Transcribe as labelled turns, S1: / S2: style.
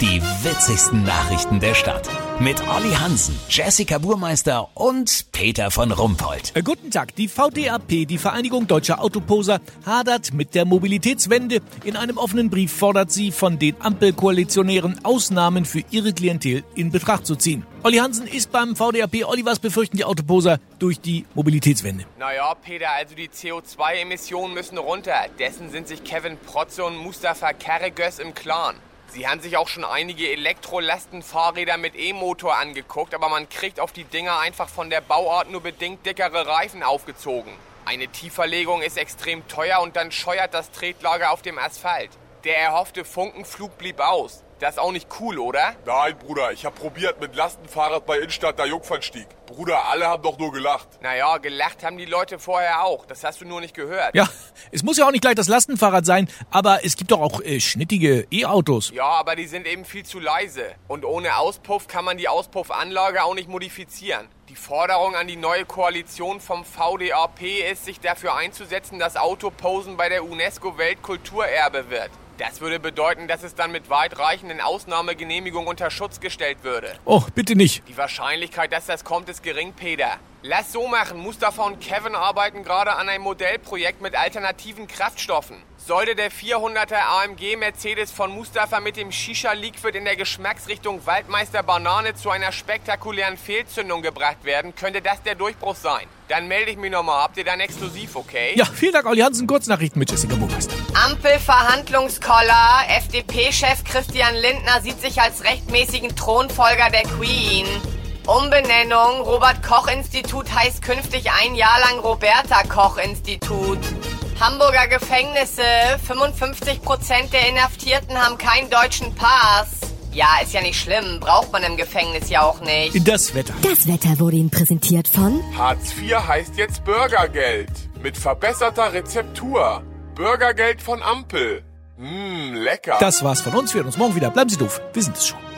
S1: Die witzigsten Nachrichten der Stadt. Mit Olli Hansen, Jessica Burmeister und Peter von Rumpold.
S2: Äh, Guten Tag. Die VDAP, die Vereinigung Deutscher Autoposer, hadert mit der Mobilitätswende. In einem offenen Brief fordert sie von den Ampelkoalitionären Ausnahmen für ihre Klientel in Betracht zu ziehen. Olli Hansen ist beim VDAP. Olli, was befürchten die Autoposer durch die Mobilitätswende?
S3: Naja, Peter, also die CO2-Emissionen müssen runter. Dessen sind sich Kevin Protze und Mustafa Karagöz im Klaren. Sie haben sich auch schon einige Elektrolastenfahrräder mit E-Motor angeguckt, aber man kriegt auf die Dinger einfach von der Bauart nur bedingt dickere Reifen aufgezogen. Eine Tieferlegung ist extrem teuer und dann scheuert das Tretlager auf dem Asphalt. Der erhoffte Funkenflug blieb aus. Das ist auch nicht cool, oder?
S4: Nein, Bruder, ich hab probiert mit Lastenfahrrad bei Innstadt der Jungfernstieg. Bruder, alle haben doch nur gelacht.
S3: Naja, gelacht haben die Leute vorher auch. Das hast du nur nicht gehört.
S2: Ja, es muss ja auch nicht gleich das Lastenfahrrad sein, aber es gibt doch auch äh, schnittige E-Autos.
S3: Ja, aber die sind eben viel zu leise. Und ohne Auspuff kann man die Auspuffanlage auch nicht modifizieren. Die Forderung an die neue Koalition vom VDAP ist, sich dafür einzusetzen, dass Autoposen bei der UNESCO Weltkulturerbe wird. Das würde bedeuten, dass es dann mit weitreichenden Ausnahmegenehmigungen unter Schutz gestellt würde.
S2: Oh, bitte nicht.
S3: Die Wahrscheinlichkeit, dass das kommt, ist gering, Peter. Lass so machen. Mustafa und Kevin arbeiten gerade an einem Modellprojekt mit alternativen Kraftstoffen. Sollte der 400er AMG Mercedes von Mustafa mit dem Shisha Liquid in der Geschmacksrichtung Waldmeister Banane zu einer spektakulären Fehlzündung gebracht werden, könnte das der Durchbruch sein. Dann melde ich mich nochmal. Habt ihr dann exklusiv, okay?
S2: Ja, vielen Dank, Olli Hansen. Kurznachrichten mit Jessica Burmeister.
S5: Ampelverhandlungskoller. FDP-Chef Christian Lindner sieht sich als rechtmäßigen Thronfolger der Queen. Umbenennung. Robert-Koch-Institut heißt künftig ein Jahr lang Roberta-Koch-Institut. Hamburger Gefängnisse. 55% der Inhaftierten haben keinen deutschen Pass. Ja, ist ja nicht schlimm. Braucht man im Gefängnis ja auch nicht.
S2: Das Wetter.
S6: Das Wetter wurde Ihnen präsentiert von
S4: Hartz IV heißt jetzt Bürgergeld. Mit verbesserter Rezeptur. Bürgergeld von Ampel. Mmm, lecker.
S2: Das war's von uns. Wir hören uns morgen wieder. Bleiben Sie doof. Wir sind es schon.